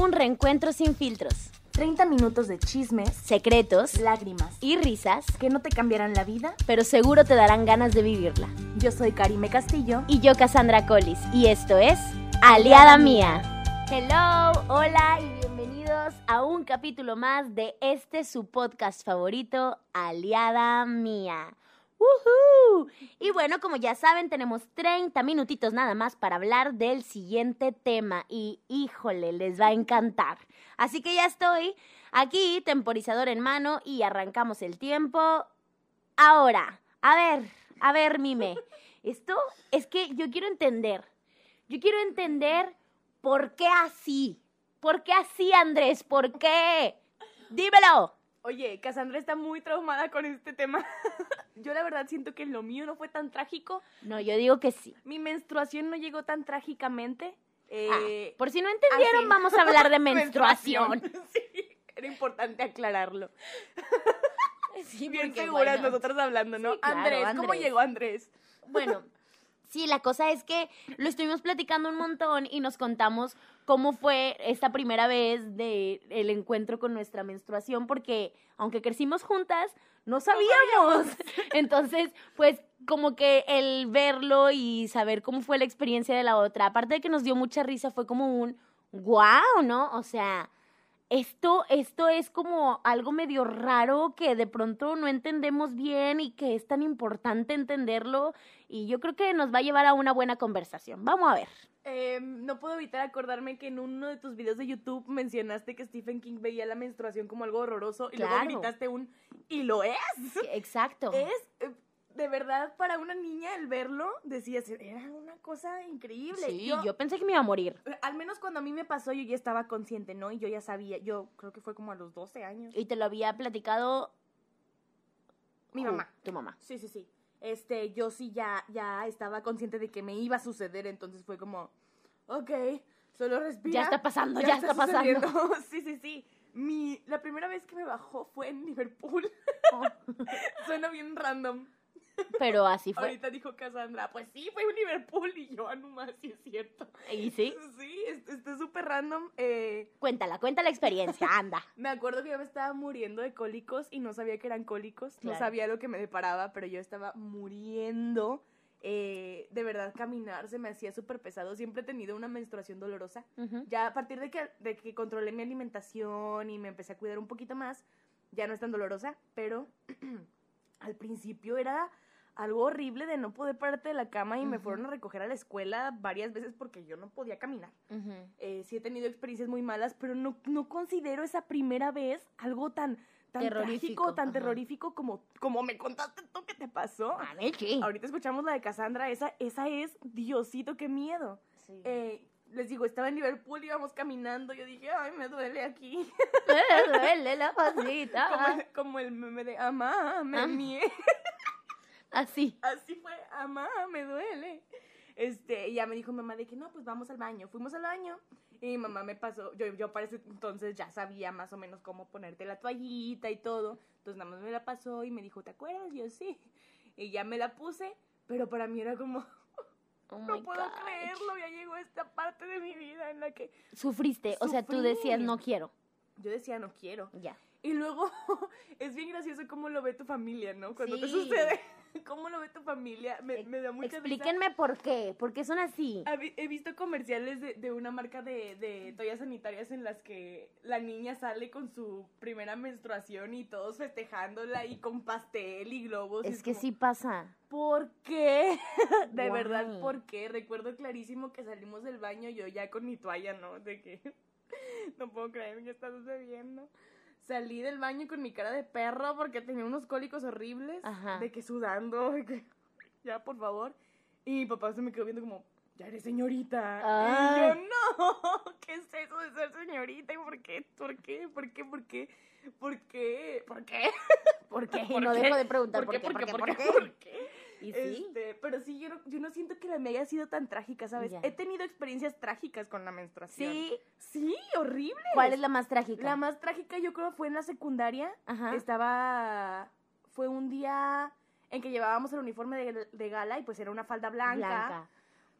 Un reencuentro sin filtros, 30 minutos de chismes, secretos lágrimas y risas, que no te cambiarán la vida. pero seguro te darán ganas de vivirla. Yo soy Karime Castillo. Y yo, Cassandra Collis, y esto es Aliada Mía. Hello, hola y bienvenidos a un capítulo más de este su podcast favorito, Aliada Mía. ¡Woohoo! Y bueno, como ya saben, tenemos 30 minutitos nada más para hablar del siguiente tema y híjole, les va a encantar. Así que ya estoy aquí, temporizador en mano y arrancamos el tiempo. Ahora, a ver, a ver, Mime, esto es que yo quiero entender, yo quiero entender por qué así, por qué así, Andrés, por qué. Dímelo. Oye, Cassandra está muy traumada con este tema. Yo la verdad siento que lo mío no fue tan trágico. No, yo digo que sí. Mi menstruación no llegó tan trágicamente. Ah, Eh, por si no entendieron, así. vamos a hablar de menstruación. sí, era importante aclararlo. Sí, Bien seguras bueno, nosotras hablando, ¿no? Sí, claro, Andrés, ¿cómo Andrés. llegó Andrés? Bueno, sí, la cosa es que lo estuvimos platicando un montón y nos contamos cómo fue esta primera vez de el encuentro con nuestra menstruación, porque aunque crecimos juntas, no sabíamos. Entonces, pues como que el verlo y saber cómo fue la experiencia de la otra, aparte de que nos dio mucha risa, fue como un wow, ¿no? O sea, esto, esto es como algo medio raro que de pronto no entendemos bien y que es tan importante entenderlo y yo creo que nos va a llevar a una buena conversación. Vamos a ver. Eh, no puedo evitar acordarme que en uno de tus videos de YouTube mencionaste que Stephen King veía la menstruación como algo horroroso y luego gritaste un ¿y lo es? Exacto. Es, eh, de verdad, para una niña el verlo, decías, era una cosa increíble. Sí, yo, yo pensé que me iba a morir. al menos cuando a mí me pasó, yo ya estaba consciente, ¿no? Y yo ya sabía, yo creo que fue como a los 12 años. Y te lo había platicado Mi mamá. Tu mamá. Sí, sí, sí. Este, yo sí ya, ya estaba consciente de que me iba a suceder, entonces fue como, ok, solo respira. Ya está pasando, ya, está, pasando. sí, sí, sí. Mi, la primera vez que me bajó fue en Liverpool. Suena bien random. Pero así fue. Ahorita dijo Cassandra, pues sí, fue en Liverpool y yo, ah, no más, sí es cierto. Y sí, Sí, es- está súper random. Eh, cuéntala, cuenta la experiencia, anda. me acuerdo que yo me estaba muriendo de cólicos y no sabía que eran cólicos, no sabía lo que me deparaba, pero yo estaba muriendo. Eh, de verdad, caminar se me hacía súper pesado. Siempre he tenido una menstruación dolorosa. Ya a partir de que, de que controlé mi alimentación y me empecé a cuidar un poquito más, ya no es tan dolorosa, pero al principio era algo horrible de no poder pararte de la cama y me Ujú. fueron a recoger a la escuela varias veces porque yo no podía caminar. Ujú. Eh, sí he tenido experiencias muy malas, pero no, no considero esa primera vez algo tan, tan Terrorífico, trágico, tan ajá. terrorífico como, como me contaste tú que te pasó. A mí sí. Ahorita escuchamos la de Cassandra, esa, esa es, Diosito, qué miedo. Sí. Eh, les digo, estaba en Liverpool, íbamos caminando, yo dije, ay, me duele aquí. Me duele la pasita. como, el, como el meme de, amá, me Ah. mié. Así. Así fue, amá, me duele. Este, y ya me dijo mamá de que no, pues vamos al baño. Fuimos al baño y mi mamá me pasó, yo, yo para ese entonces ya sabía más o menos cómo ponerte la toallita y todo. Entonces nada más me la pasó y me dijo, ¿te acuerdas? Y yo sí. Y ya me la puse, pero para mí era como, Oh no puedo God. creerlo, ya llegó esta parte de mi vida en la que Sufriste, o sea, tú decías no quiero. yo decía, no quiero. Ya. Y luego es bien gracioso cómo lo ve tu familia, ¿no? Cuando te sucede, cómo lo ve tu familia. Me, me da mucha risa. Explíquenme por qué, por qué son así. He visto comerciales de, de una marca de, de toallas sanitarias en las que la niña sale con su primera menstruación y todos festejándola y con pastel y globos. y Es que como, sí pasa. ¿Por qué? De verdad, ¿por qué? Recuerdo clarísimo que salimos del baño yo ya con mi toalla, ¿no? De que no puedo creer que está sucediendo. Salí del baño con mi cara de perro porque tenía unos cólicos horribles. Ajá. De que sudando, de que ya, por favor. Y mi papá se me quedó viendo como, ya eres señorita. Y yo, no, ¿qué es eso de ser señorita? ¿Y por qué? ¿Por qué? ¿Por qué? ¿Por qué? ¿Por qué? ¿Por qué? ¿Por qué? ¿Por no qué? dejo de preguntar ¿Por qué? por qué, ¿Por qué. ¿Por qué? Y sí. Este, pero sí, yo no, yo no siento que la mía haya sido tan trágica, ¿sabes? Ya. He tenido experiencias trágicas con la menstruación. Sí. Sí, horrible. ¿Cuál es la más trágica? La más trágica yo creo fue en la secundaria. Ajá. Estaba, fue un día en que llevábamos el uniforme de, de gala y pues era una falda blanca.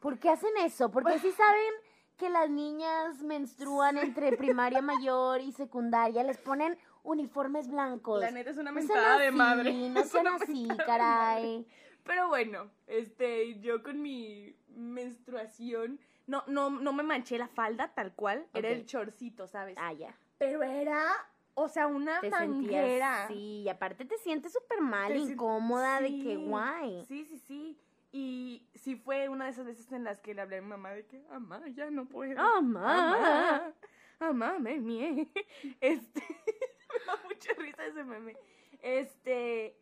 ¿Por qué hacen eso? Porque sí saben que las niñas menstruan entre primaria mayor y secundaria, les ponen uniformes blancos. La neta es una No mentada de así, madre. No sean así, de caray. Pero bueno, este, yo con mi menstruación, no, no, no me manché la falda tal cual, era el chorcito, ¿sabes? Ah, ya. Pero era, o sea, una Te manguera. sentías, sí, y aparte te sientes súper mal, Te incómoda, de que guay. Sí, sí, sí. Y sí fue una de esas veces en las que le hablé a mi mamá de que, mamá, ya no puedo. Mamá. Mamá, me mié. Este, me da mucha risa ese meme. Este,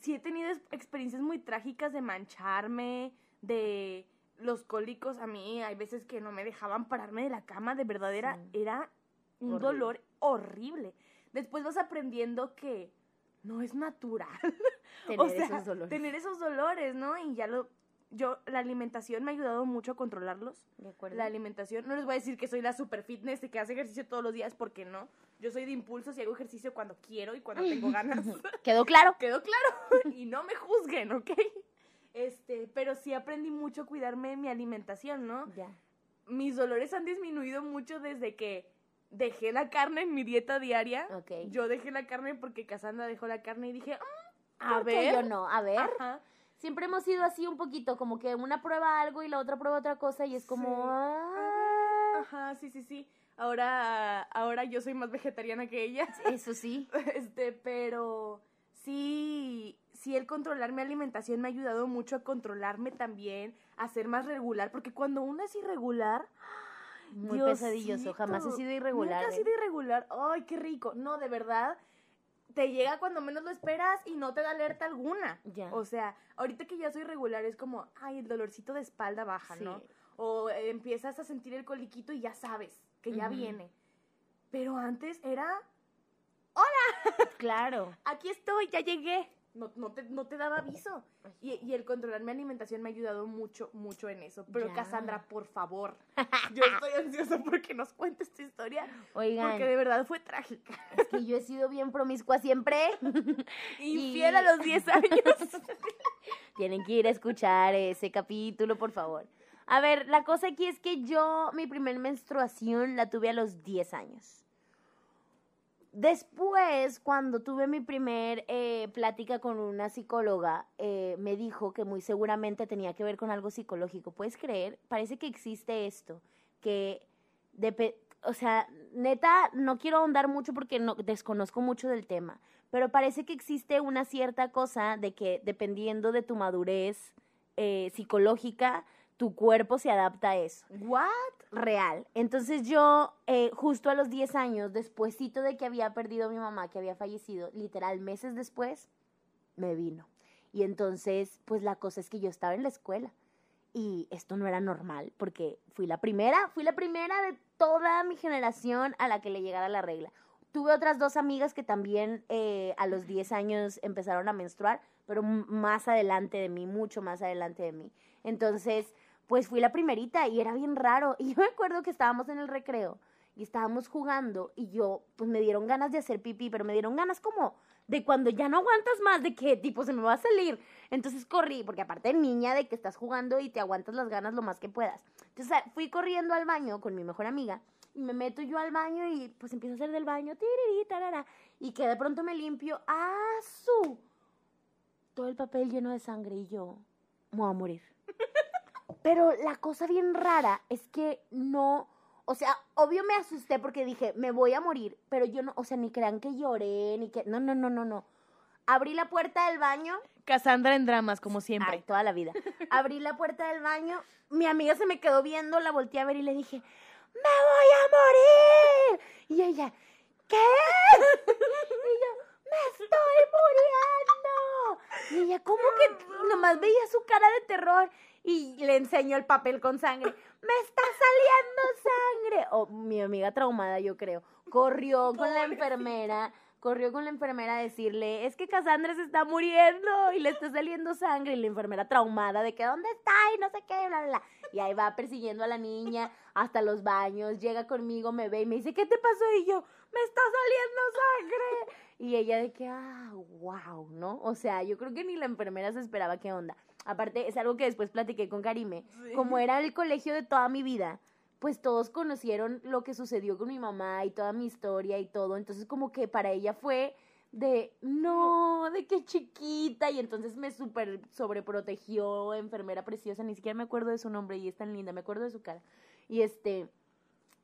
sí he tenido experiencias muy trágicas de mancharme, de los cólicos. A mí hay veces que no me dejaban pararme de la cama, de verdad era, Sí. era un Horrible. dolor horrible. Después vas aprendiendo que no es natural. Tener o sea, esos dolores. tener esos dolores, ¿no? Y ya lo, yo, la alimentación me ha ayudado mucho a controlarlos. ¿De acuerdo? La alimentación, no les voy a decir que soy la super fitness y que hace ejercicio todos los días, porque no. Yo soy de impulsos y hago ejercicio cuando quiero y cuando tengo ganas. ¿Quedó claro? Quedó claro. y no me juzguen, ¿ok? Este, pero sí aprendí mucho a cuidarme de mi alimentación, ¿no? Ya. Mis dolores han disminuido mucho desde que dejé la carne en mi dieta diaria. Ok. Yo dejé la carne porque Cassandra dejó la carne y dije, "Mm, a ¿Por qué ver. yo no? A ver. Ajá. Siempre hemos sido así un poquito, como que una prueba algo y la otra prueba otra cosa y es como... Sí. ah, Ajá, sí, sí, sí. Ahora, ahora yo soy más vegetariana que ella. Eso sí. Este, pero sí, sí el controlar mi alimentación me ha ayudado mucho a controlarme también, a ser más regular, porque cuando uno es irregular, Muy pesadilloso. Jamás he Diosito, sido irregular. Nunca he ¿eh? sido irregular. Ay, qué rico. No, de verdad. Te llega cuando menos lo esperas y no te da alerta alguna. Ya. O sea, ahorita que ya soy regular es como, ay, el dolorcito de espalda baja, Sí. ¿no? O eh, empiezas a sentir el coliquito y ya sabes que ya viene. Pero antes era, Claro. aquí estoy, ya llegué. No, no, te, no te daba aviso. Y, y el controlar mi alimentación me ha ayudado mucho, mucho en eso. Pero Ya. Cassandra, por favor, yo estoy ansiosa porque nos cuentes esta historia. Oigan, Porque de verdad fue trágica. es que yo he sido bien promiscua siempre. Infiel a los 10 años. Tienen que ir a escuchar ese capítulo, por favor. A ver, la cosa aquí es que yo mi primer menstruación la tuve a los 10 años. Después, cuando tuve mi primer eh, plática con una psicóloga, eh, me dijo que muy seguramente tenía que ver con algo psicológico. ¿Puedes creer? Parece que existe esto, que, o sea, neta, no quiero ahondar mucho porque no, desconozco mucho del tema, pero parece que existe una cierta cosa de que dependiendo de tu madurez eh, psicológica, tu cuerpo se adapta a eso ¿What? real. Entonces yo, eh, justo a los 10 años, despuésito de que había perdido a mi mamá, que había fallecido, literal meses después, me vino. Y entonces, pues la cosa es que yo estaba en la escuela y esto no era normal porque fui la primera, fui la primera de toda mi generación a la que le llegara la regla. Tuve otras dos amigas que también eh, a los 10 años empezaron a menstruar, pero más adelante de mí, mucho más adelante de mí. Entonces, pues fui la primerita y era bien raro. Y yo me acuerdo que estábamos en el recreo y estábamos jugando y yo, pues me dieron ganas de hacer pipí, pero me dieron ganas como de cuando ya no aguantas más, de que tipo se me va a salir. Entonces corrí, porque aparte niña de que estás jugando y te aguantas las ganas lo más que puedas. Entonces ah, fui corriendo al baño con mi mejor amiga y me meto yo al baño y pues empiezo a hacer del baño, tiriri, y que de pronto me limpio, ¡ah, su! Todo el papel lleno de sangre y yo, me voy a morir. Pero la cosa bien rara es que no, o sea, obvio me asusté porque dije, me voy a morir, pero yo no, o sea, ni crean que lloré, ni que, no, no, no, no, no. Abrí la puerta del baño, Cassandra en dramas, como siempre. ay, toda la vida. Abrí la puerta del baño, mi amiga se me quedó viendo, la volteé a ver y le dije, me voy a morir. Y ella, ¿qué? Y yo, me estoy muriendo. Y ella, ¿cómo que nomás veía su cara de terror? Y le enseñó el papel con sangre. Me está saliendo sangre. O mi amiga traumada, yo creo. Corrió con la enfermera. Corrió con la enfermera a decirle, es que Cassandra se está muriendo y le está saliendo sangre. Y la enfermera traumada de que, ¿dónde está? Y no sé qué, bla, bla, bla. Y ahí va persiguiendo a la niña hasta los baños. Llega conmigo, me ve y me dice, ¿qué te pasó? Y yo, me está saliendo sangre. Y ella de que, ah, wow, ¿no? O sea, yo creo que ni la enfermera se esperaba qué onda. Aparte, es algo que después platiqué con Karime. Sí. Como era el colegio de toda mi vida, pues todos conocieron lo que sucedió con mi mamá y toda mi historia y todo. Entonces como que para ella fue de, no, de qué chiquita. Y entonces me súper sobreprotegió, enfermera preciosa, ni siquiera me acuerdo de su nombre y es tan linda, me acuerdo de su cara. Y este,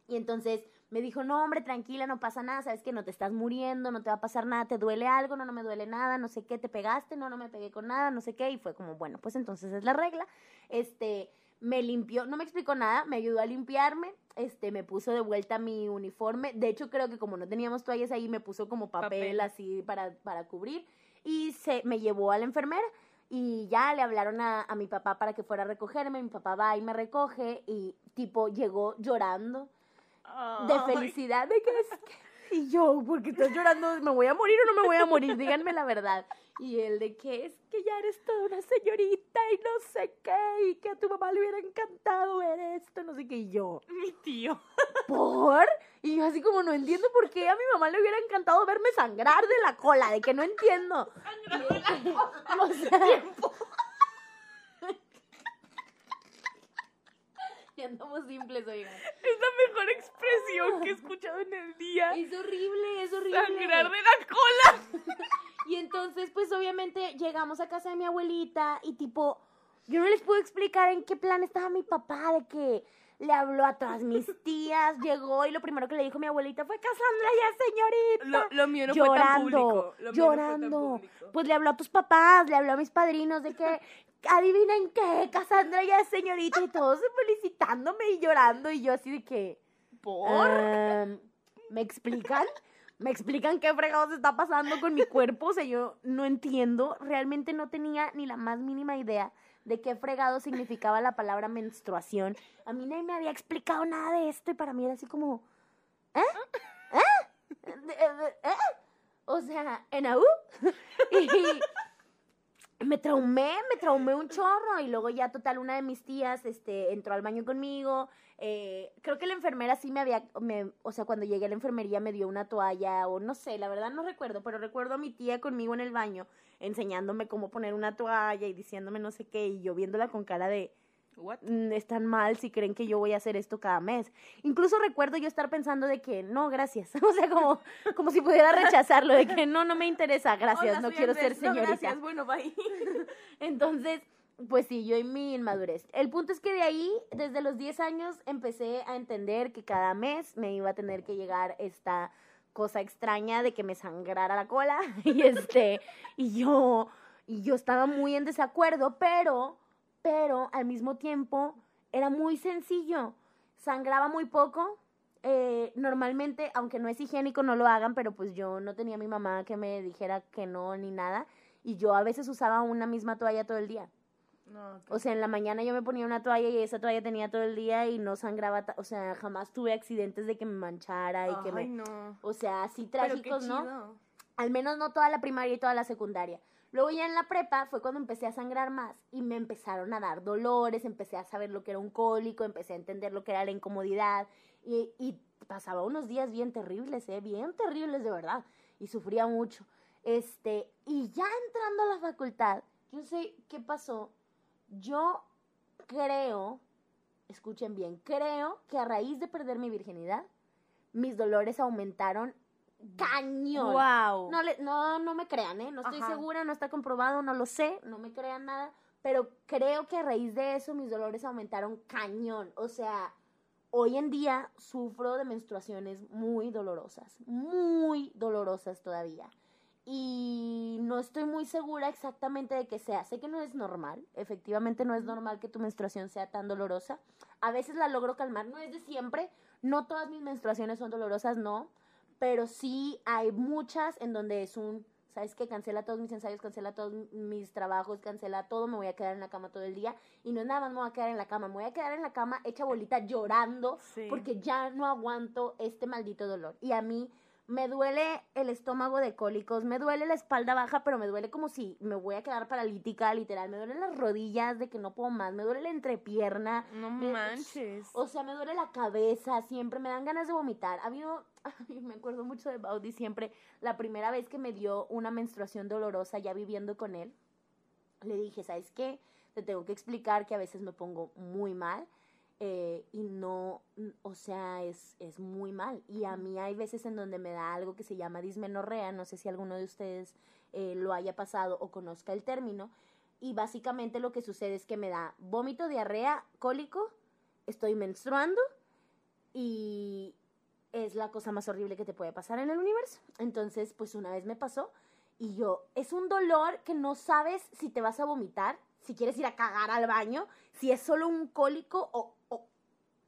y entonces me dijo, no, hombre, tranquila, no pasa nada, sabes que no te estás muriendo, no te va a pasar nada, te duele algo, no, no me duele nada, no sé qué, te pegaste, no, no me pegué con nada, no sé qué. Y fue como, bueno, pues entonces es la regla. Este, me limpió, no me explicó nada, me ayudó a limpiarme, este, me puso de vuelta mi uniforme, de hecho creo que como no teníamos toallas ahí, me puso como papel, así para, para cubrir, y se, me llevó a la enfermera, y ya le hablaron a, a mi papá para que fuera a recogerme, mi papá va y me recoge, y tipo llegó llorando, de felicidad, de que es y yo, porque estás llorando, ¿me voy a morir o no me voy a morir? Díganme la verdad. Y él de que es que ya eres toda una señorita y no sé qué, y que a tu mamá le hubiera encantado ver esto, no sé qué, y yo. Mi tío. ¿Por? Y yo así como no entiendo por qué a mi mamá le hubiera encantado verme sangrar de la cola, de que no entiendo. Sangrar de la cola. O sea, ya andamos simples, oigan. Es la mejor expresión que he escuchado en el día. Es horrible, es horrible. Sangrar de la cola. y entonces, pues obviamente llegamos a casa de mi abuelita y tipo, yo no les puedo explicar en qué plan estaba mi papá, de que le habló a todas mis tías, llegó y lo primero que le dijo mi abuelita fue Cassandra ya señorita. Lo, mío no fue tan público. llorando. Pues le habló a tus papás, le habló a mis padrinos de que adivinen qué, Cassandra ya es señorita y todos felicitándome y llorando y yo así de que... ¿Por? Em, ¿Me explican? ¿Me explican qué fregados está pasando con mi cuerpo? O sea, yo no entiendo, realmente no tenía ni la más mínima idea de qué fregado significaba la palabra menstruación. A mí nadie me había explicado nada de esto y para mí era así como... ¿Eh? ¿Eh? ¿Eh? O sea, ¿en AU? y, me traumé, me traumé un chorro y luego ya total una de mis tías este entró al baño conmigo, eh, creo que la enfermera sí me había, me, o sea, cuando llegué a la enfermería me dio una toalla o no sé, la verdad no recuerdo, pero recuerdo a mi tía conmigo en el baño enseñándome cómo poner una toalla y diciéndome no sé qué y yo viéndola con cara de What? Mm, están mal si creen que yo voy a hacer esto cada mes. Incluso recuerdo yo estar pensando de que no, gracias. O sea, como, como si pudiera rechazarlo, de que no, no me interesa, gracias, no quiero ser señorita. gracias, bueno, bye. Entonces, pues sí, yo y mi inmadurez. El punto es que de ahí, desde los 10 años, empecé a entender que cada mes me iba a tener que llegar esta cosa extraña de que me sangrara la cola. Y este, y yo, y yo estaba muy en desacuerdo, pero pero al mismo tiempo era muy sencillo. Sangraba muy poco. Eh, normalmente, aunque no es higiénico, no lo hagan, pero pues yo no tenía a mi mamá que me dijera que no ni nada. Y yo a veces usaba una misma toalla todo el día. O sea, en la mañana yo me ponía una toalla y esa toalla tenía todo el día y no sangraba, o sea, jamás tuve accidentes de que me manchara y que me... No. O sea, así trágicos, ¿no? Al menos no toda la primaria y toda la secundaria. Luego ya en la prepa fue cuando empecé a sangrar más y me empezaron a dar dolores, empecé a saber lo que era un cólico, empecé a entender lo que era la incomodidad y, y pasaba unos días bien terribles, ¿eh? bien terribles de verdad y sufría mucho. Este, y ya entrando a la facultad, yo sé qué pasó. Yo creo, escuchen bien, creo que a raíz de perder mi virginidad, mis dolores aumentaron cañón. Wow. No, le, no, no me crean, ¿eh? No estoy segura, no está comprobado, no lo sé, no me crean nada. Pero creo que a raíz de eso mis dolores aumentaron cañón. O sea, hoy en día sufro de menstruaciones muy dolorosas, muy dolorosas todavía. Y no estoy muy segura exactamente de que sea. Sé que no es normal, efectivamente no es normal que tu menstruación sea tan dolorosa. A veces la logro calmar, no es de siempre. No todas mis menstruaciones son dolorosas, no pero sí hay muchas en donde es un, ¿sabes qué? Cancela todos mis ensayos, cancela todos mis trabajos, cancela todo, me voy a quedar en la cama todo el día. Y no es nada más me voy a quedar en la cama, me voy a quedar en la cama hecha bolita llorando porque ya no aguanto este maldito dolor. Y a mí me duele el estómago de cólicos, me duele la espalda baja, pero me duele como si me voy a quedar paralítica, literal. Me duelen las rodillas de que no puedo más, me duele la entrepierna. No manches. O sea, me duele la cabeza, siempre me dan ganas de vomitar. Ha habido, me acuerdo mucho de Baudi siempre, la primera vez que me dio una menstruación dolorosa ya viviendo con él, le dije, ¿sabes qué? Te tengo que explicar que a veces me pongo muy mal eh, y no, o sea, es, es muy mal. Y a mí hay veces en donde me da algo que se llama dismenorrea, no sé si alguno de ustedes eh, lo haya pasado o conozca el término, y básicamente lo que sucede es que me da vómito, diarrea, cólico, estoy menstruando y es la cosa más horrible que te puede pasar en el universo. Entonces, pues una vez me pasó y yo, es un dolor que no sabes si te vas a vomitar, si quieres ir a cagar al baño, si es solo un cólico o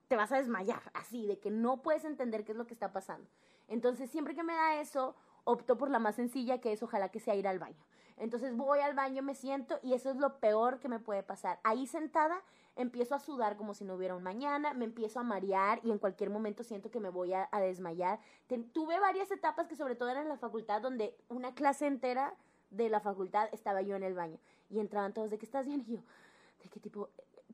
te vas a desmayar, así, de que no puedes entender qué es lo que está pasando. Entonces, siempre que me da eso, opto por la más sencilla, que es ojalá que sea ir al baño. Entonces voy al baño, me siento y eso es lo peor que me puede pasar. Ahí sentada empiezo a sudar como si no hubiera un mañana, me empiezo a marear y en cualquier momento siento que me voy a, desmayar. tuve varias etapas que sobre todo eran en la facultad donde una clase entera de la facultad estaba yo en el baño. Y entraban todos de qué estás bien y yo de qué tipo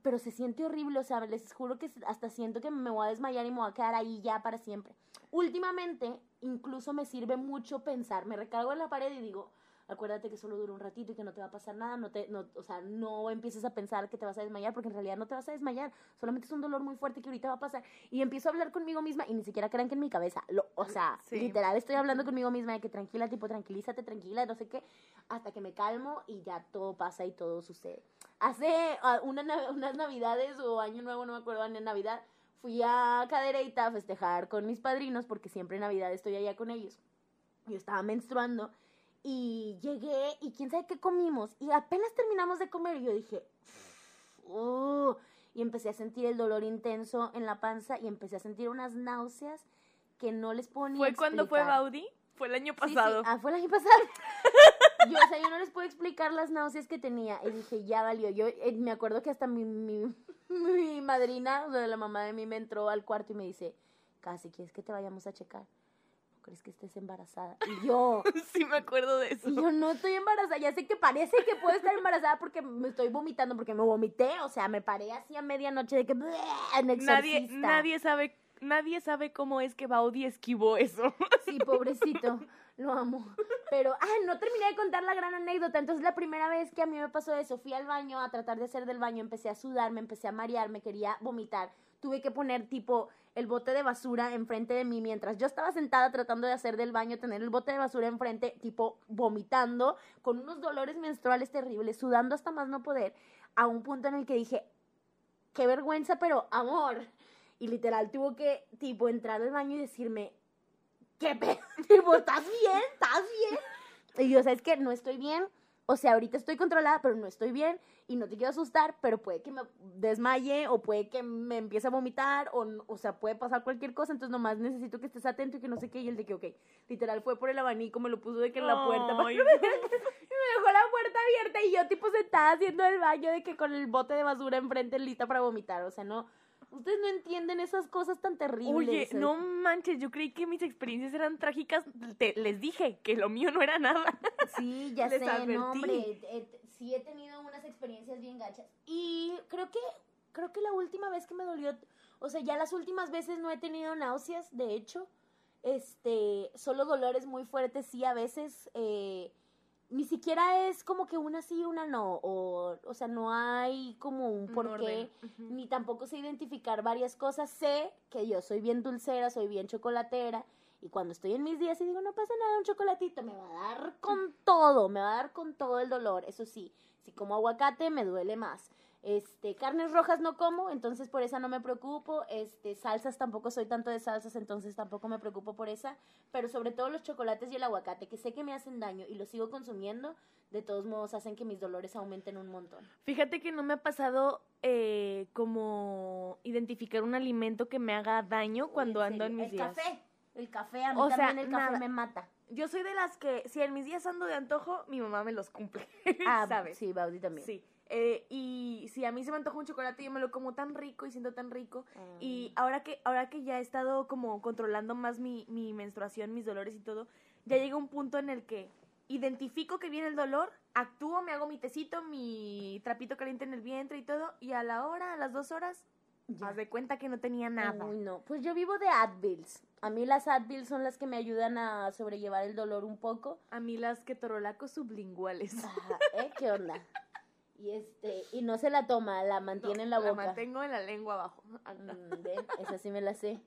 pero se siente horrible, o sea, les juro que hasta siento que me voy a desmayar y me voy a quedar ahí ya para siempre. Últimamente, incluso me sirve mucho pensar, me recargo en la pared y digo, acuérdate que solo dura un ratito y que no te va a pasar nada, no te, no, o sea, no empieces a pensar que te vas a desmayar porque en realidad no te vas a desmayar, solamente es un dolor muy fuerte que ahorita va a pasar y empiezo a hablar conmigo misma y ni siquiera crean que en mi cabeza, lo, o sea, literal estoy hablando conmigo misma de que tranquila, tipo tranquilízate, tranquila, no sé qué, hasta que me calmo y ya todo pasa y todo sucede. Hace uh, una, unas navidades o año nuevo, no me acuerdo, en Navidad, fui a Cadereyta a festejar con mis padrinos porque siempre en Navidad estoy allá con ellos. Yo estaba menstruando y llegué y quién sabe qué comimos. Y apenas terminamos de comer yo dije, y empecé a sentir el dolor intenso en la panza y empecé a sentir unas náuseas que no les ponía. ¿Fue cuando fue Baudi? Fue el año pasado. Ah, fue el año pasado. yo, o sea, yo no les puedo explicar las náuseas que tenía. Y dije, ya valió. Yo eh, me acuerdo que hasta mi, mi, mi madrina, o sea, la mamá de mí, me entró al cuarto y me dice, casi, ¿quieres que te vayamos a checar? Crees que estés embarazada? Y yo... sí, me acuerdo de eso. Y yo no estoy embarazada, ya sé que parece que puedo estar embarazada porque me estoy vomitando, porque me vomité, o sea, me paré así a medianoche de que... Nadie, nadie sabe nadie sabe cómo es que Baudi esquivó eso. Sí, pobrecito, lo amo. Pero, ah, no terminé de contar la gran anécdota. Entonces, la primera vez que a mí me pasó eso, fui al baño a tratar de hacer del baño, empecé a sudar, me empecé a marear, me quería vomitar. Tuve que poner tipo el bote de basura enfrente de mí mientras yo estaba sentada tratando de hacer del baño, tener el bote de basura enfrente, tipo vomitando, con unos dolores menstruales terribles, sudando hasta más no poder, a un punto en el que dije, qué vergüenza, pero amor. Y literal tuvo que, tipo, entrar al baño y decirme, ¿qué pedo? Tipo, ¿estás bien? ¿Estás bien? Y yo, ¿sabes qué? No estoy bien o sea, ahorita estoy controlada, pero no estoy bien y no te quiero asustar, pero puede que me desmaye o puede que me empiece a vomitar o, o sea, puede pasar cualquier cosa, entonces nomás necesito que estés atento y que no sé qué. Y el de que, ok, literal fue por el abanico, me lo puso de que en la puerta. y me dejó la puerta abierta y yo tipo sentada haciendo el baño de que con el bote de basura enfrente lista para vomitar. O sea, no, Ustedes no entienden esas cosas tan terribles. Oye, no manches, yo creí que mis experiencias eran trágicas. Te, les dije que lo mío no era nada. Sí, ya sé, no, hombre. sí he tenido unas experiencias bien gachas. Y creo que, creo que la última vez que me dolió, o sea, ya las últimas veces no he tenido náuseas, de hecho. Este, solo dolores muy fuertes, sí, a veces. Eh, ni siquiera es como que una sí, una no, o, o sea, no hay como un porqué, ni tampoco sé identificar varias cosas. Sé que yo soy bien dulcera, soy bien chocolatera, y cuando estoy en mis días y digo, no pasa nada, un chocolatito, me va a dar con todo, me va a dar con todo el dolor. Eso sí, si como aguacate me duele más. Este, carnes rojas no como, entonces por esa no me preocupo. Este, salsas tampoco soy tanto de salsas, entonces tampoco me preocupo por esa. Pero sobre todo los chocolates y el aguacate, que sé que me hacen daño y los sigo consumiendo, de todos modos hacen que mis dolores aumenten un montón. Fíjate que no me ha pasado eh, como identificar un alimento que me haga daño cuando ando en mis días. El café, el café, a mí también el café me mata. Yo soy de las que, si en mis días ando de antojo, mi mamá me los cumple. Ah, ¿sabes? Sí, Baudi también. Sí. Eh, y si a mí se me antoja un chocolate, yo me lo como tan rico y siento tan rico. Y ah. ahora que, ahora que ya he estado como controlando más mi, mi menstruación, mis dolores y todo, ya llega un punto en el que identifico que viene el dolor, actúo, me hago mi tecito, mi trapito caliente en el vientre y todo, y a la hora, a las dos horas, ya. haz de cuenta que no tenía nada. Uy, no. Pues yo vivo de Advils. A mí las Advils son las que me ayudan a sobrellevar el dolor un poco. A mí las ketorolacos sublinguales. Ajá, ¿eh? ¿Qué onda? Y este, y no se la toma, la mantiene en la boca. La mantengo en la lengua abajo. Mm, esa sí me la sé.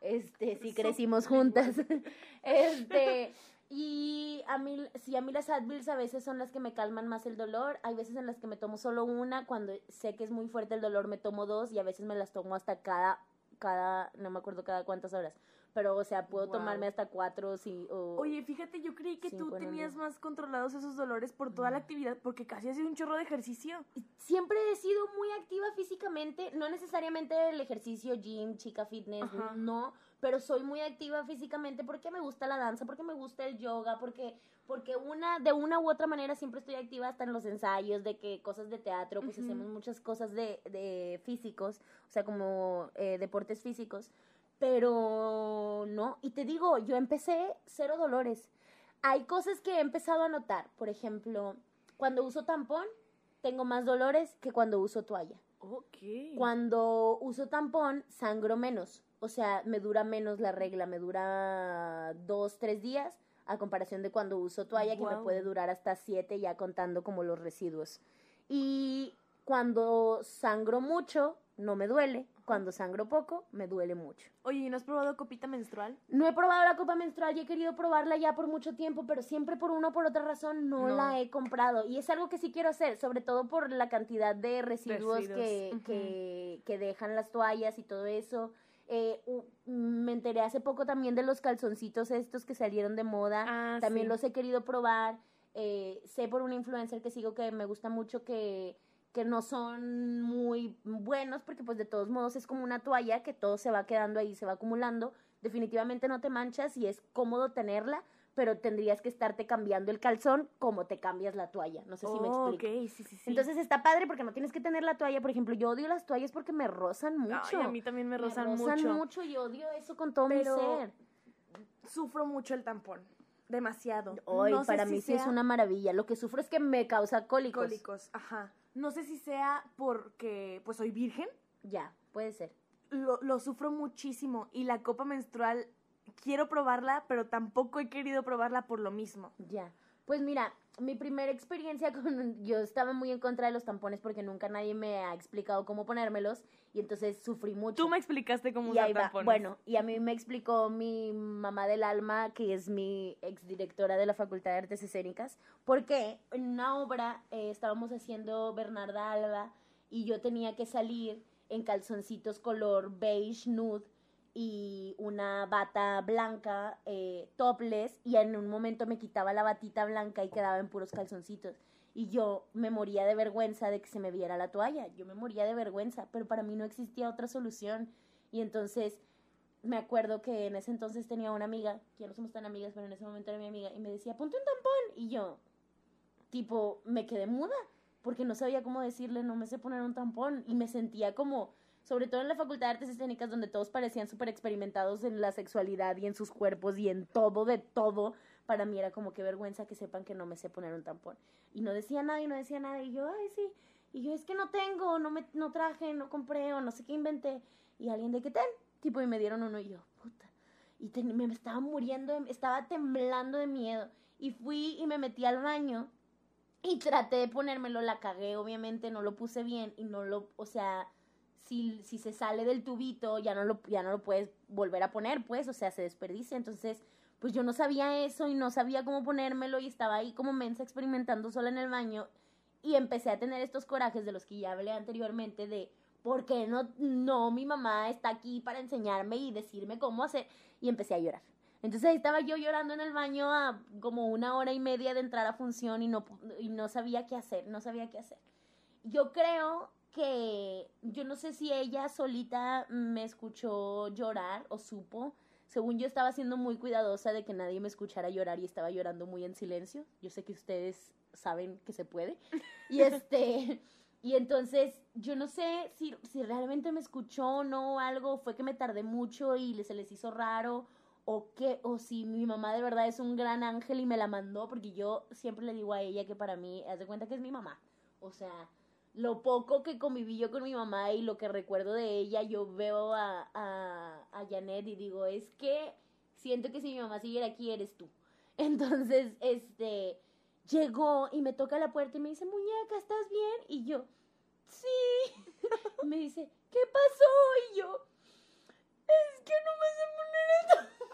Este, sí crecimos juntas. Este, y a mí, sí, a mí las Advils a veces son las que me calman más el dolor. Hay veces en las que me tomo solo una. Cuando sé que es muy fuerte el dolor, me tomo dos. Y a veces me las tomo hasta cada, cada, no me acuerdo cada cuántas horas pero o sea, puedo tomarme hasta cuatro sí, o Oye, fíjate, yo creí que tú tenías más controlados esos dolores por toda la actividad, porque casi has sido un chorro de ejercicio. Siempre he sido muy activa físicamente, no necesariamente el ejercicio, gym, chica fitness, no, pero soy muy activa físicamente porque me gusta la danza, porque me gusta el yoga, porque porque una de una u otra manera siempre estoy activa hasta en los ensayos de que cosas de teatro, pues hacemos muchas cosas de, de físicos, o sea, como eh, deportes físicos pero no, y te digo, yo empecé cero dolores. Hay cosas que he empezado a notar, por ejemplo, cuando uso tampón, tengo más dolores que cuando uso toalla. Ok. Cuando uso tampón, sangro menos. O sea, me dura menos la regla, me dura dos, tres días, a comparación de cuando uso toalla, que me puede durar hasta siete, ya contando como los residuos. Y cuando sangro mucho, no me duele. Cuando sangro poco, me duele mucho. Oye, ¿y no has probado copita menstrual? No he probado la copa menstrual y he querido probarla ya por mucho tiempo, pero siempre por una o por otra razón no, la he comprado. Y es algo que sí quiero hacer, sobre todo por la cantidad de residuos, Que, que, dejan las toallas y todo eso. Eh, me enteré hace poco también de los calzoncitos estos que salieron de moda. Ah, también los he querido probar. Eh, sé por un influencer que sigo que me gusta mucho que que no son muy buenos porque pues de todos modos es como una toalla que todo se va quedando ahí, se va acumulando. Definitivamente no te manchas y es cómodo tenerla, pero tendrías que estarte cambiando el calzón como te cambias la toalla. No sé si me explico. sí, sí, sí. Entonces está padre porque no tienes que tener la toalla. Por ejemplo, yo odio las toallas porque me rozan mucho. Ay, a mí también me rozan, me rozan mucho. y odio eso con todo mi ser. Sufro mucho el tampón. Demasiado. Hoy, para mí sí es una maravilla. Lo que sufro es que me causa cólicos. Cólicos, ajá. No sé si sea porque pues soy virgen. Ya, puede ser. Lo, lo sufro muchísimo y la copa menstrual quiero probarla, pero tampoco he querido probarla por lo mismo. Ya. Pues mira, mi primera experiencia con... Yo estaba muy en contra de los tampones porque nunca nadie me ha explicado cómo ponérmelos y entonces sufrí mucho. Tú me explicaste cómo usar tampones. Bueno, y a mí me explicó mi mamá del alma, que es mi exdirectora de la Facultad de Artes Escénicas, porque en una obra eh, estábamos haciendo Bernarda Alba y yo tenía que salir en calzoncitos color beige nude y una bata blanca, eh, topless, y en un momento me quitaba la batita blanca y quedaba en puros calzoncitos. Y yo me moría de vergüenza de que se me viera la toalla, yo me moría de vergüenza, pero para mí no existía otra solución. Y entonces me acuerdo que en ese entonces tenía una amiga, que ya no somos tan amigas, pero en ese momento era mi amiga, y me decía, ponte un tampón. Y yo, tipo, me quedé muda, porque no sabía cómo decirle, no me sé poner un tampón, y me sentía como sobre todo en la Facultad de Artes Escénicas, donde todos parecían súper experimentados en la sexualidad y en sus cuerpos y en todo, de todo, para mí era como que vergüenza que sepan que no me sé poner un tampón. Y no decía nada y no decía nada, y yo, ay, sí, y yo es que no tengo, no me, no traje, no compré, o no sé qué inventé, y alguien de que ten, tipo, y me dieron uno, y yo, puta, y me estaba muriendo, estaba temblando de miedo, y fui y me metí al baño, y traté de ponérmelo, la cagué, obviamente, no lo puse bien, y no lo, o sea, si, si se sale del tubito, ya no, lo, ya no lo puedes volver a poner, pues, o sea, se desperdicia. Entonces, pues yo no sabía eso y no sabía cómo ponérmelo y estaba ahí como mensa experimentando sola en el baño y empecé a tener estos corajes de los que ya hablé anteriormente de por qué no, no, mi mamá está aquí para enseñarme y decirme cómo hacer y empecé a llorar. Entonces estaba yo llorando en el baño a como una hora y media de entrar a función y no, y no sabía qué hacer, no sabía qué hacer. Yo creo que yo no sé si ella solita me escuchó llorar o supo. Según yo estaba siendo muy cuidadosa de que nadie me escuchara llorar y estaba llorando muy en silencio. Yo sé que ustedes saben que se puede. Y este y entonces yo no sé si, si realmente me escuchó o no algo, fue que me tardé mucho y se les hizo raro o que o si mi mamá de verdad es un gran ángel y me la mandó porque yo siempre le digo a ella que para mí, haz de cuenta que es mi mamá. O sea, lo poco que conviví yo con mi mamá y lo que recuerdo de ella, yo veo a, a, a Janet y digo, es que siento que si mi mamá siguiera aquí eres tú. Entonces, este, llegó y me toca la puerta y me dice, muñeca, ¿estás bien? Y yo, sí. Me dice, ¿qué pasó? Y yo, es que no me sé poner esto.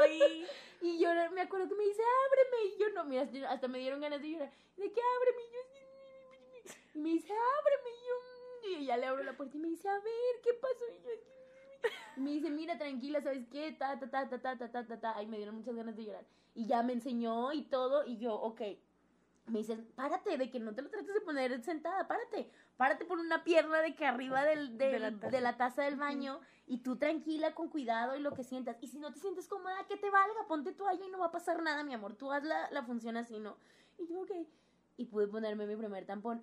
Ay. Y yo me acuerdo que me dice, ábreme. Y yo no, mira, hasta me dieron ganas de llorar. De que ábreme. Y yo, me dice, ábreme. Y yo, y ya le abro la puerta y me dice, a ver, ¿qué pasó? Y yo, me dice, mira, tranquila, ¿sabes qué? Ta, ta, ta, ta, ta, ta, ta, ta, ta. Ay, me dieron muchas ganas de llorar. Y ya me enseñó y todo. Y yo, ok. Me dice, párate, de que no te lo trates de poner sentada, párate. Párate por una pierna de que arriba del, del- De la de, taza. la taza del baño. Y tú tranquila, con cuidado y lo que sientas. Y si no te sientes cómoda, que te valga, ponte toalla y no va a pasar nada, mi amor. Tú haz la, la función así, ¿no? Y yo, ok. Y pude ponerme mi primer tampón.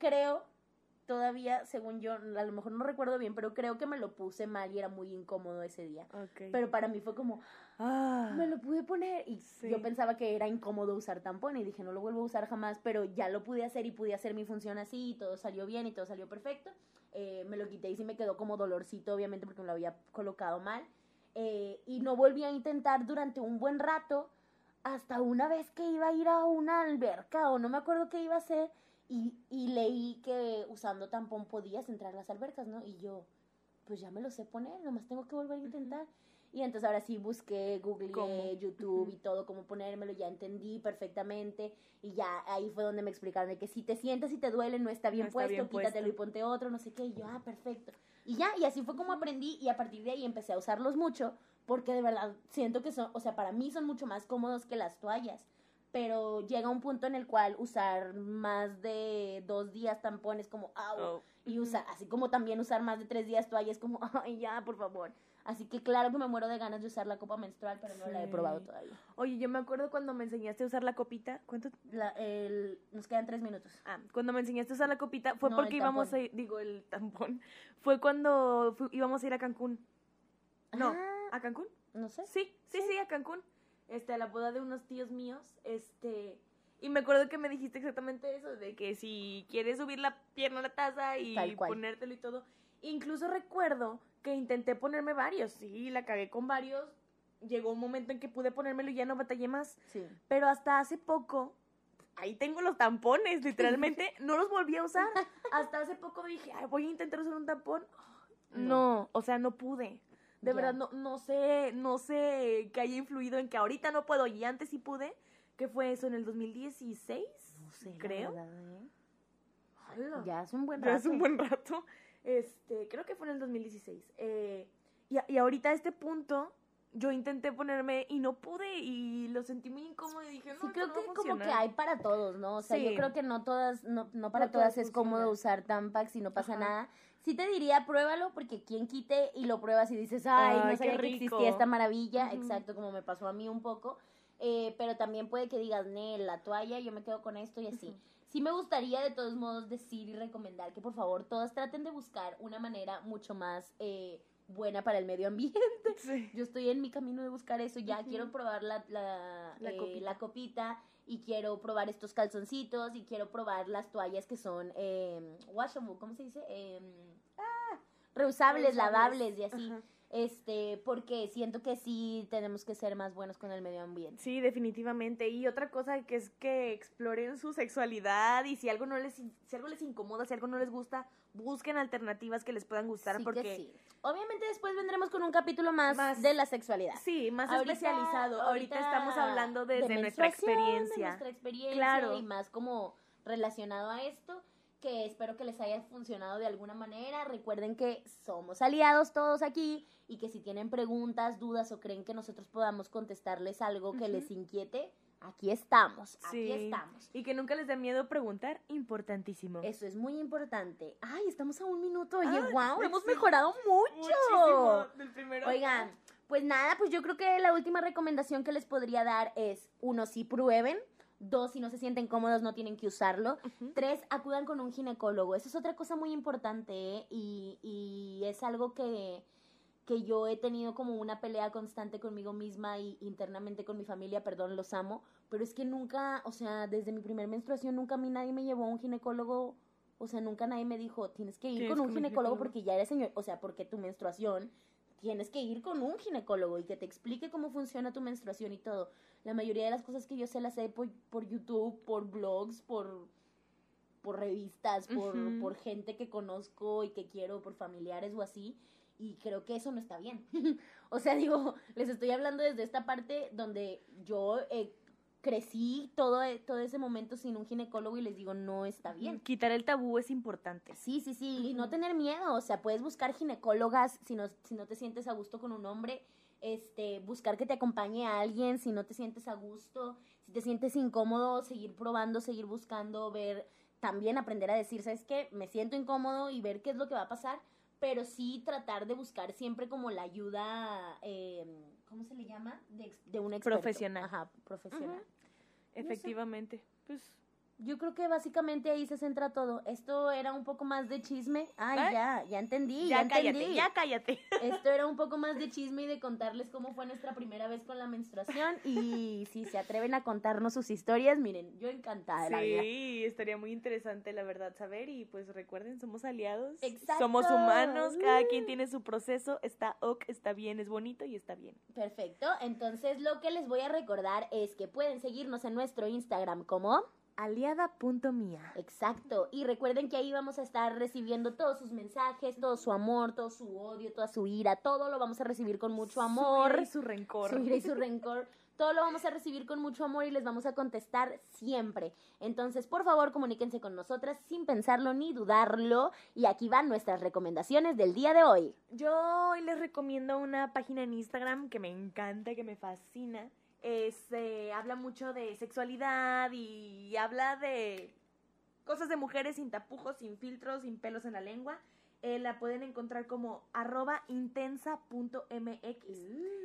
Creo, todavía, según yo, a lo mejor no recuerdo bien, pero creo que me lo puse mal y era muy incómodo ese día. Ok. Pero para mí fue como, Ah. me lo pude poner y Sí. yo pensaba que era incómodo usar tampón y dije no lo vuelvo a usar jamás, pero ya lo pude hacer y pude hacer mi función así y todo salió bien y todo salió perfecto. Eh, me lo quité y sí me quedó como dolorcito obviamente porque me lo había colocado mal Eh, y no volví a intentar durante un buen rato hasta una vez que iba a ir a una alberca o no me acuerdo qué iba a hacer y, y leí que usando tampón podías entrar a las albercas, ¿no? Y yo, pues ya me lo sé poner, nomás tengo que volver a intentar. Y entonces ahora sí busqué, googleé ¿Cómo? YouTube Ujú. y todo, cómo ponérmelo, ya entendí perfectamente. Y ya ahí fue donde me explicaron de que si te sientes y te duele, no está bien No está puesto, bien quítatelo puesto. y ponte otro, no sé qué. Y yo, ah, perfecto. Y ya, y así fue como aprendí y a partir de ahí empecé a usarlos mucho porque de verdad siento que son, o sea, para mí son mucho más cómodos que las toallas. Pero llega un punto en el cual usar más de dos días tampones como, au, Oh. y usar, así como también usar más de tres días toallas como, ay, ya, por favor. Así que claro que me muero de ganas de usar la copa menstrual, pero no la he probado todavía. Oye, yo me acuerdo cuando me enseñaste a usar la copita. ¿Cuánto? La- el- nos quedan tres minutos. Ah, cuando me enseñaste a usar la copita fue No, porque íbamos a ir, digo, el tampón. Fue cuando fu- íbamos a ir a Cancún. No, Ah, ¿a Cancún? no sé. Sí, sí, sí, a Cancún. Este, a la boda de unos tíos míos. Este, y me acuerdo que me dijiste exactamente eso, de que si quieres subir la pierna a la taza y ponértelo y todo. Incluso recuerdo que intenté ponerme varios, sí, la cagué con varios. Llegó un momento en que pude ponérmelo y ya no batallé más. Sí. Pero hasta hace poco, ahí tengo los tampones, literalmente, no los volví a usar. Hasta hace poco dije, "Ay, voy a intentar usar un tampón. No. No, o sea, no pude. De Ya. verdad, no, no sé, no sé qué haya influido en que ahorita no puedo y antes sí pude. ¿Qué fue eso? ¿En el 2016? No sé, la creo. verdad, ¿eh? Ya es un buen Ya rato. es un buen rato. Este, creo que fue en el 2016. Eh, y, y ahorita a este punto, yo intenté ponerme y no pude y lo sentí muy incómodo y dije, no, Sí, creo no que va a como que funcionar". hay para todos, ¿no? O sea, yo creo que no todas, no, no para No todas, todas es cómodo usar Tampax y no pasa Ajá. nada. Sí te diría, pruébalo, porque quien quite y lo pruebas y dices, ay, Ay, no sabía que existía esta maravilla, exacto, como me pasó a mí un poco. Eh, pero también puede que digas, Nel, la toalla, yo me quedo con esto y así. Sí me gustaría de todos modos decir y recomendar que por favor todas traten de buscar una manera mucho más eh, buena para el medio ambiente. Sí. Yo estoy en mi camino de buscar eso. Ya quiero probar la, la, La eh, copita. la copita y quiero probar estos calzoncitos y quiero probar las toallas que son eh, washable, ¿cómo se dice? Eh, ah, reusables, Reusables. lavables y así. Este, porque siento que sí tenemos que ser más buenos con el medio ambiente. Sí, definitivamente. Y otra cosa que es que exploren su sexualidad y si algo no les si algo les incomoda, si algo no les gusta, busquen alternativas que les puedan gustar Sí porque que sí. Obviamente después vendremos con un capítulo más, Más- de la sexualidad. Sí, más Ahorita- especializado. Ahorita, estamos hablando de desde nuestra menstruación, de experiencia. nuestra experiencia Claro. y más como relacionado a esto, que espero que les haya funcionado de alguna manera. Recuerden que somos aliados todos aquí y que si tienen preguntas, dudas o creen que nosotros podamos contestarles algo que les inquiete, aquí estamos, aquí Sí. estamos. Y que nunca les dé miedo preguntar, importantísimo. Eso es muy importante. Ay, estamos a un minuto. Oye, Ay, wow, hemos sí. mejorado mucho. Muchísimo del primero. Oigan, pues nada, pues yo creo que la última recomendación que les podría dar es, uno, si prueben, dos, si no se sienten cómodos, no tienen que usarlo, tres, acudan con un ginecólogo. Eso es otra cosa muy importante ¿eh? y, y es algo que, que yo he tenido como una pelea constante conmigo misma y internamente con mi familia, perdón, los amo, pero es que nunca, o sea, desde mi primer menstruación nunca a mí nadie me llevó a un ginecólogo, o sea, nunca nadie me dijo, tienes que ir con un ginecólogo porque ya eres señor, o sea, porque tu menstruación tienes que ir con un ginecólogo y que te explique cómo funciona tu menstruación y todo. La mayoría de las cosas que yo sé las sé por, por YouTube, por blogs, por, por revistas, por, por gente que conozco y que quiero, por familiares o así. Y creo que eso no está bien. o sea, digo, les estoy hablando desde esta parte donde yo eh, crecí todo, e- todo ese momento sin un ginecólogo y les digo, no está bien. Quitar el tabú es importante. Sí, sí, sí, y no tener miedo, o sea, puedes buscar ginecólogas si no, si no te sientes a gusto con un hombre, este, buscar que te acompañe a alguien si no te sientes a gusto, si te sientes incómodo, seguir probando, seguir buscando, ver, también aprender a decir, ¿sabes qué? Me siento incómodo y ver qué es lo que va a pasar, pero sí tratar de buscar siempre como la ayuda, eh, ¿cómo se le llama? De, ex- de un experto. Profesional. Ajá, profesional. Efectivamente. Pues Yo creo que básicamente ahí se centra todo. Esto era un poco más de chisme. Ay, ¿Eh? ya, ya entendí, ya, ya, entendí. cállate, ya cállate. Esto era un poco más de chisme y de contarles cómo fue nuestra primera vez con la menstruación. Y si se atreven a contarnos sus historias, miren, yo encantada de la vida. Sí, estaría muy interesante la verdad saber y pues recuerden, somos aliados, Exacto. somos humanos, cada quien tiene su proceso, está ok, está bien, es bonito y está bien. Perfecto. Entonces, lo que les voy a recordar es que pueden seguirnos en nuestro Instagram como. Aliada.mía. Exacto. Y recuerden que ahí vamos a estar recibiendo todos sus mensajes, todo su amor, todo su odio, toda su ira. Todo lo vamos a recibir con mucho amor. Su ira y su rencor. su ira y su rencor. Todo lo vamos a recibir con mucho amor y les vamos a contestar siempre. Entonces, por favor, comuníquense con nosotras sin pensarlo ni dudarlo. Y aquí van nuestras recomendaciones del día de hoy. Yo hoy les recomiendo una página en Instagram que me encanta, que me fascina. Eh, habla mucho de sexualidad y habla de cosas de mujeres sin tapujos, sin filtros, sin pelos en la lengua. Eh, la pueden encontrar como arroba intensa.mx.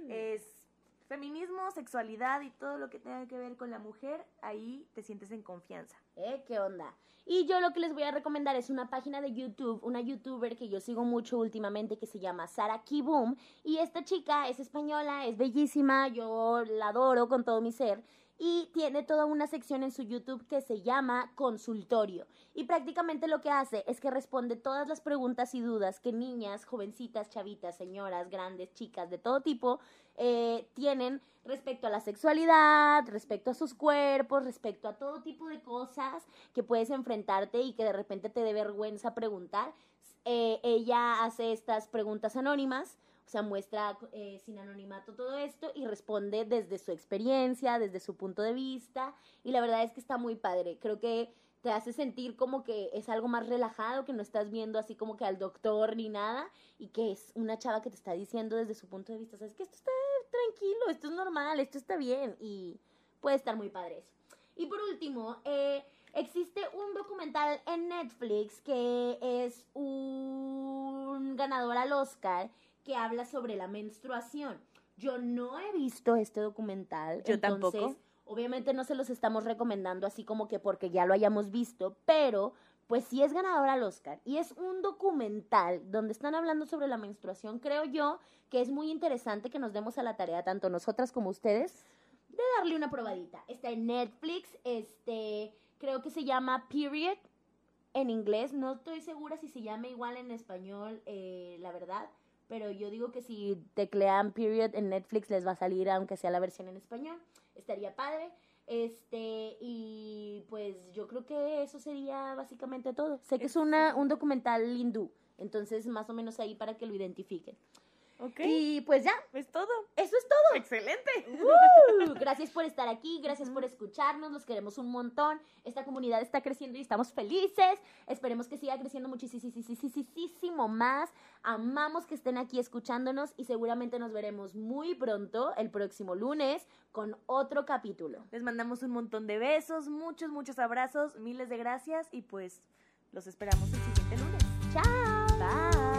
Es feminismo, sexualidad y todo lo que tenga que ver con la mujer. Ahí te sientes en confianza. ¿Eh? ¿Qué onda? Y yo lo que les voy a recomendar es una página de YouTube, una youtuber que yo sigo mucho últimamente que se llama Sara Kiboom. Y esta chica es española, es bellísima, yo la adoro con todo mi ser. Y tiene toda una sección en su YouTube que se llama Consultorio. Y prácticamente lo que hace es que responde todas las preguntas y dudas que niñas, jovencitas, chavitas, señoras, grandes, chicas, de todo tipo, eh, tienen respecto a la sexualidad, respecto a sus cuerpos, respecto a todo tipo de cosas que puedes enfrentarte y que de repente te dé vergüenza preguntar. Eh, ella hace estas preguntas anónimas, o sea, muestra eh, sin anonimato todo esto y responde desde su experiencia, desde su punto de vista. Y la verdad es que está muy padre. Creo que te hace sentir como que es algo más relajado, que no estás viendo así como que al doctor ni nada, y que es una chava que te está diciendo desde su punto de vista, sabes que esto está tranquilo, esto es normal, esto está bien, y puede estar muy padre eso. Y por último, eh, existe un documental en Netflix que es un ganador al Oscar que habla sobre la menstruación. Yo no he visto este documental. Yo entonces, tampoco. Obviamente no se los estamos recomendando así como que porque ya lo hayamos visto, pero pues sí es ganador al Oscar. Y es un documental donde están hablando sobre la menstruación. Creo yo que es muy interesante que nos demos a la tarea, tanto nosotras como ustedes, de darle una probadita. Está en Netflix, este, creo que se llama Period en inglés. No estoy segura si se llama igual en español, eh, la verdad. Pero yo digo que si teclean Period en Netflix les va a salir, aunque sea la versión en español. Estaría padre. Este, y pues yo creo que eso sería básicamente todo. Sé que es una, un documental hindú, entonces más o menos ahí para que lo identifiquen. Y pues ya, Es todo. eso es todo. Excelente. ¡Uh! Gracias por estar aquí, gracias por escucharnos, los queremos un montón. Esta comunidad está creciendo y estamos felices. Esperemos que siga creciendo muchísimo más. Amamos que estén aquí escuchándonos y seguramente nos veremos muy pronto, el próximo lunes, con otro capítulo. Les mandamos un montón de besos, muchos, muchos abrazos, miles de gracias y pues los esperamos el siguiente lunes. ¡Chao! Bye.